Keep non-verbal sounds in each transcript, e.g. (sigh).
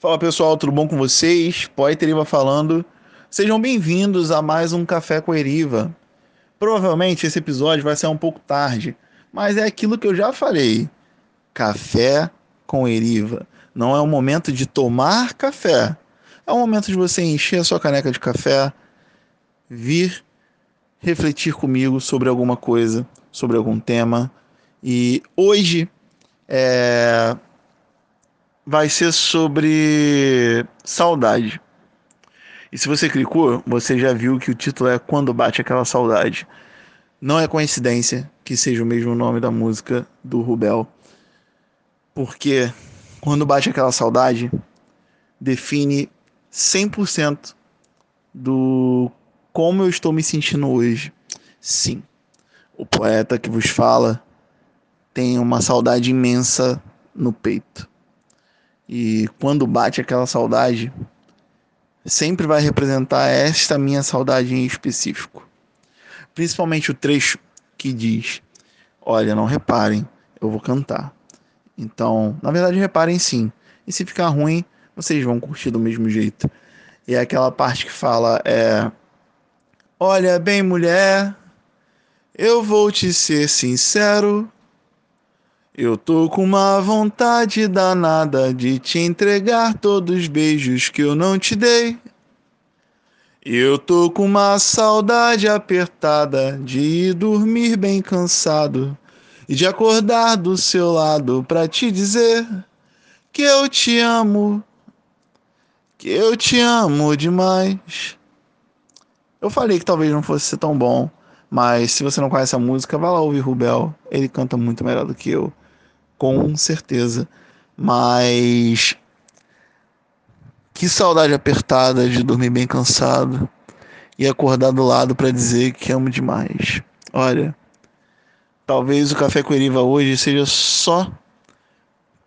Fala pessoal, tudo bom com vocês? Poeta Eriva falando. Sejam bem-vindos a mais um Café com Eriva. Provavelmente esse episódio vai ser um pouco tarde, mas é aquilo que eu já falei. Café com Eriva. Não é o momento de tomar café. É o momento de você encher a sua caneca de café, vir refletir comigo sobre alguma coisa, sobre algum tema. E hoje é, vai ser sobre saudade. E se você clicou, você já viu que o título é Quando Bate Aquela Saudade. Não é coincidência que seja o mesmo nome da música do Rubel. Porque quando bate aquela saudade, define 100% do como eu estou me sentindo hoje. Sim, o poeta que vos fala tem uma saudade imensa no peito. E quando bate aquela saudade, sempre vai representar esta minha saudade em específico. Principalmente o trecho que diz: Olha, não reparem, eu vou cantar. Então, na verdade, reparem sim. E se ficar ruim, vocês vão curtir do mesmo jeito. E é aquela parte que fala: é, Olha bem, mulher, eu vou te ser sincero. Eu tô com uma vontade danada de te entregar todos os beijos que eu não te dei. Eu tô com uma saudade apertada de ir dormir bem cansado e de acordar do seu lado para te dizer que eu te amo, que eu te amo demais. Eu falei que talvez não fosse ser tão bom, mas se você não conhece a música, vá lá ouvir Rubel. Ele canta muito melhor do que eu com certeza. Mas que saudade apertada de dormir bem cansado e acordar do lado para dizer que amo demais. Olha, talvez o café com Eriva hoje seja só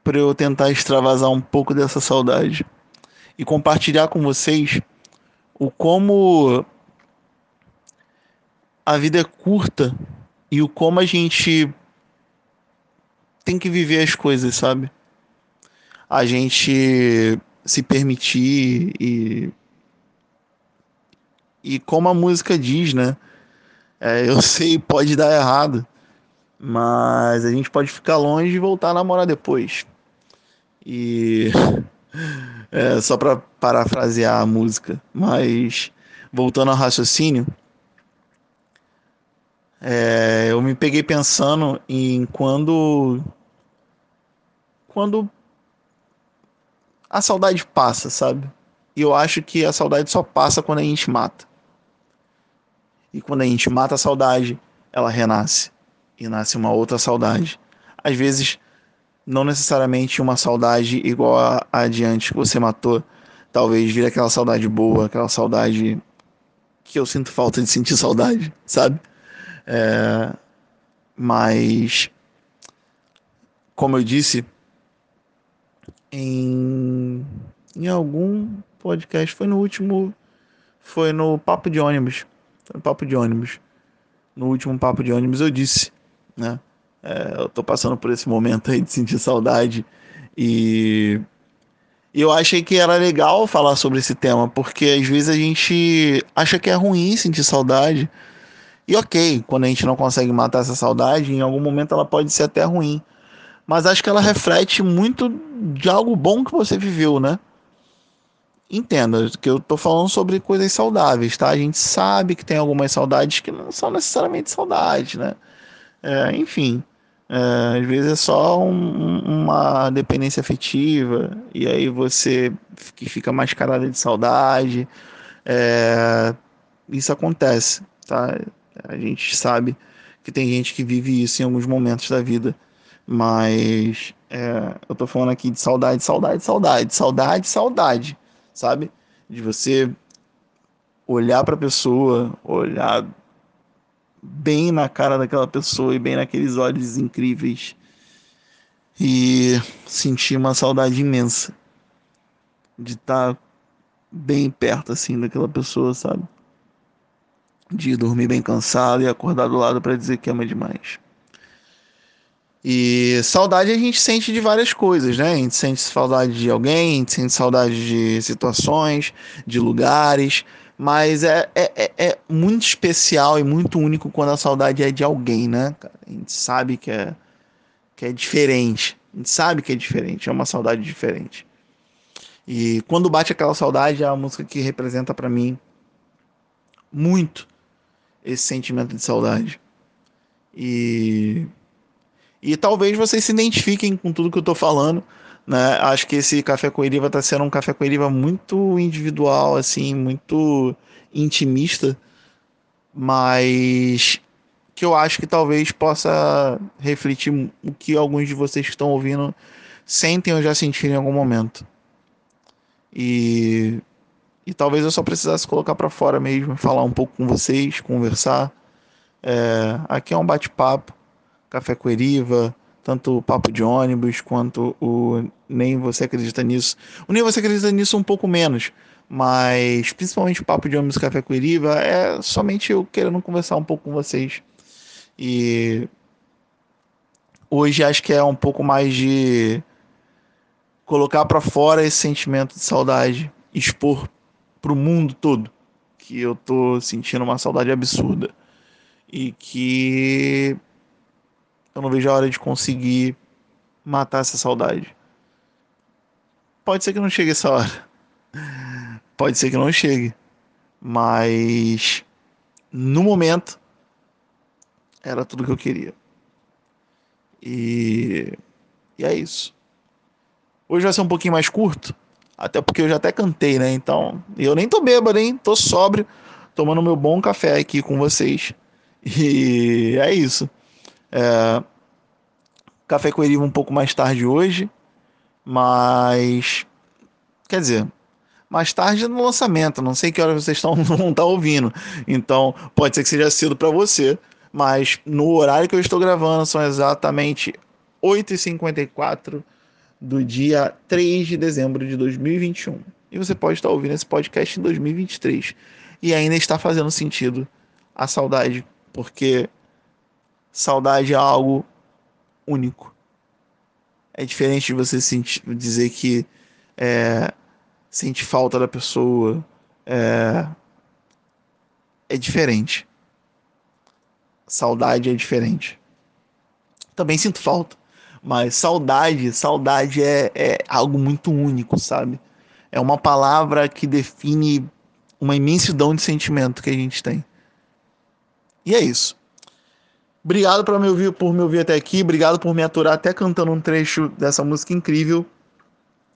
para eu tentar extravasar um pouco dessa saudade e compartilhar com vocês o como a vida é curta e o como a gente tem que viver as coisas, sabe? A gente se permitir e. E como a música diz, né? É, eu (laughs) sei, pode dar errado, mas a gente pode ficar longe e voltar a namorar depois. E. (laughs) É, só para parafrasear a música, mas voltando ao raciocínio, é, eu me peguei pensando em quando. Quando a saudade passa, sabe? E eu acho que a saudade só passa quando a gente mata. E quando a gente mata a saudade, ela renasce. E nasce uma outra saudade. Às vezes, não necessariamente uma saudade igual a, a que você matou. Talvez vire aquela saudade boa, aquela saudade que eu sinto falta de sentir saudade, sabe? É, mas, como eu disse, em, em algum podcast, foi no último, foi no Papo de Ônibus, foi no Papo de Ônibus, no último Papo de Ônibus eu disse, né? É, eu tô passando por esse momento aí de sentir saudade. E eu achei que era legal falar sobre esse tema, porque às vezes a gente acha que é ruim sentir saudade, e ok, quando a gente não consegue matar essa saudade, em algum momento ela pode ser até ruim. Mas acho que ela reflete muito de algo bom que você viveu, né? Entenda que eu tô falando sobre coisas saudáveis, tá? A gente sabe que tem algumas saudades que não são necessariamente saudades, né? É, enfim, é, às vezes é só um, uma dependência afetiva, e aí você que fica mascarada de saudade. É, isso acontece, tá? A gente sabe que tem gente que vive isso em alguns momentos da vida, mas é, eu tô falando aqui de saudade, saudade, saudade, saudade, saudade, sabe? De você olhar para a pessoa, olhar bem na cara daquela pessoa e bem naqueles olhos incríveis e sentir uma saudade imensa de estar tá bem perto assim daquela pessoa, sabe? De dormir bem cansado e acordar do lado para dizer que ama demais. E saudade a gente sente de várias coisas, né? A gente sente saudade de alguém, a gente sente saudade de situações, de lugares, mas é, é, é, é muito especial e muito único quando a saudade é de alguém, né? A gente sabe que é, que é diferente. A gente sabe que é diferente, é uma saudade diferente. E quando bate aquela saudade, é a música que representa para mim muito esse sentimento de saudade. E e talvez vocês se identifiquem com tudo que eu tô falando, né? Acho que esse café com Eriva tá sendo um café com Eriva muito individual assim, muito intimista, mas que eu acho que talvez possa refletir o que alguns de vocês que estão ouvindo sentem ou já sentiram em algum momento. E, e talvez eu só precisasse colocar para fora mesmo, falar um pouco com vocês, conversar. É, aqui é um bate-papo, café com Eriva, tanto o papo de ônibus quanto o nem você acredita nisso. O nem você acredita nisso um pouco menos, mas principalmente o papo de ônibus café com Eriva é somente eu querendo conversar um pouco com vocês. E hoje acho que é um pouco mais de colocar para fora esse sentimento de saudade, expor para o mundo todo que eu tô sentindo uma saudade absurda e que eu não vejo a hora de conseguir matar essa saudade. Pode ser que não chegue essa hora. Pode ser que não chegue. Mas no momento era tudo que eu queria. E, e é isso. Hoje vai ser um pouquinho mais curto, até porque eu já até cantei, né? Então, eu nem tô bêbado, hein? Tô sóbrio, tomando meu bom café aqui com vocês. E é isso. É... Café com Eriva um pouco mais tarde hoje, mas quer dizer, mais tarde no lançamento. Não sei que hora vocês estão estar (laughs) ouvindo. Então, pode ser que seja cedo para você, mas no horário que eu estou gravando são exatamente 8h54 do dia 3 de dezembro de 2021. E você pode estar ouvindo esse podcast em 2023 e ainda está fazendo sentido a saudade, porque saudade é algo único. É diferente de você sentir, dizer que é, sente falta da pessoa. É, é diferente. Saudade é diferente. Também sinto falta. Mas saudade, saudade é, é algo muito único, sabe? É uma palavra que define uma imensidão de sentimento que a gente tem. E é isso. Obrigado por me ouvir, por me ouvir até aqui. Obrigado por me aturar até cantando um trecho dessa música incrível.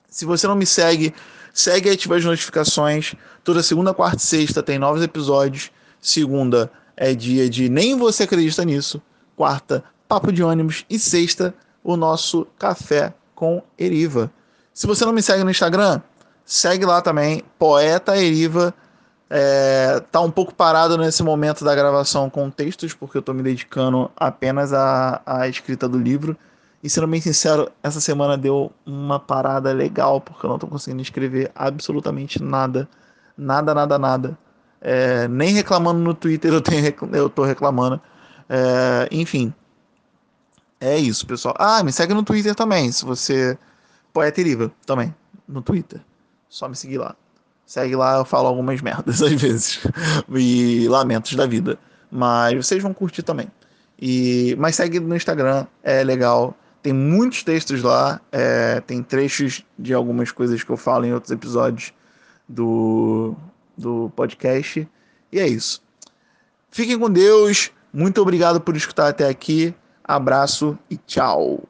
Se você não me segue, segue e ativa as notificações. Toda segunda, quarta e sexta tem novos episódios. Segunda é dia de Nem Você Acredita Nisso. Quarta, Papo de Ônibus. E sexta, o nosso café com Eriva. Se você não me segue no Instagram, segue lá também, Poeta Eriva. É, tá um pouco parado nesse momento da gravação com textos, porque eu tô me dedicando apenas à, à escrita do livro. E sendo bem sincero, essa semana deu uma parada legal, porque eu não tô conseguindo escrever absolutamente nada. Nada, nada, nada. É, nem reclamando no Twitter eu, tenho, eu tô reclamando. É, enfim, é isso, pessoal. Ah, me segue no Twitter também, se você. Poeta Eriva também, no Twitter. Só me seguir lá. Segue lá, eu falo algumas merdas (laughs) às vezes. e lamentos da vida. Mas vocês vão curtir também. E, mas segue no Instagram, é legal. Tem muitos textos lá, é, tem trechos de algumas coisas que eu falo em outros episódios do, do podcast. E é isso. Fiquem com Deus. Muito obrigado por escutar até aqui. Abraço e tchau.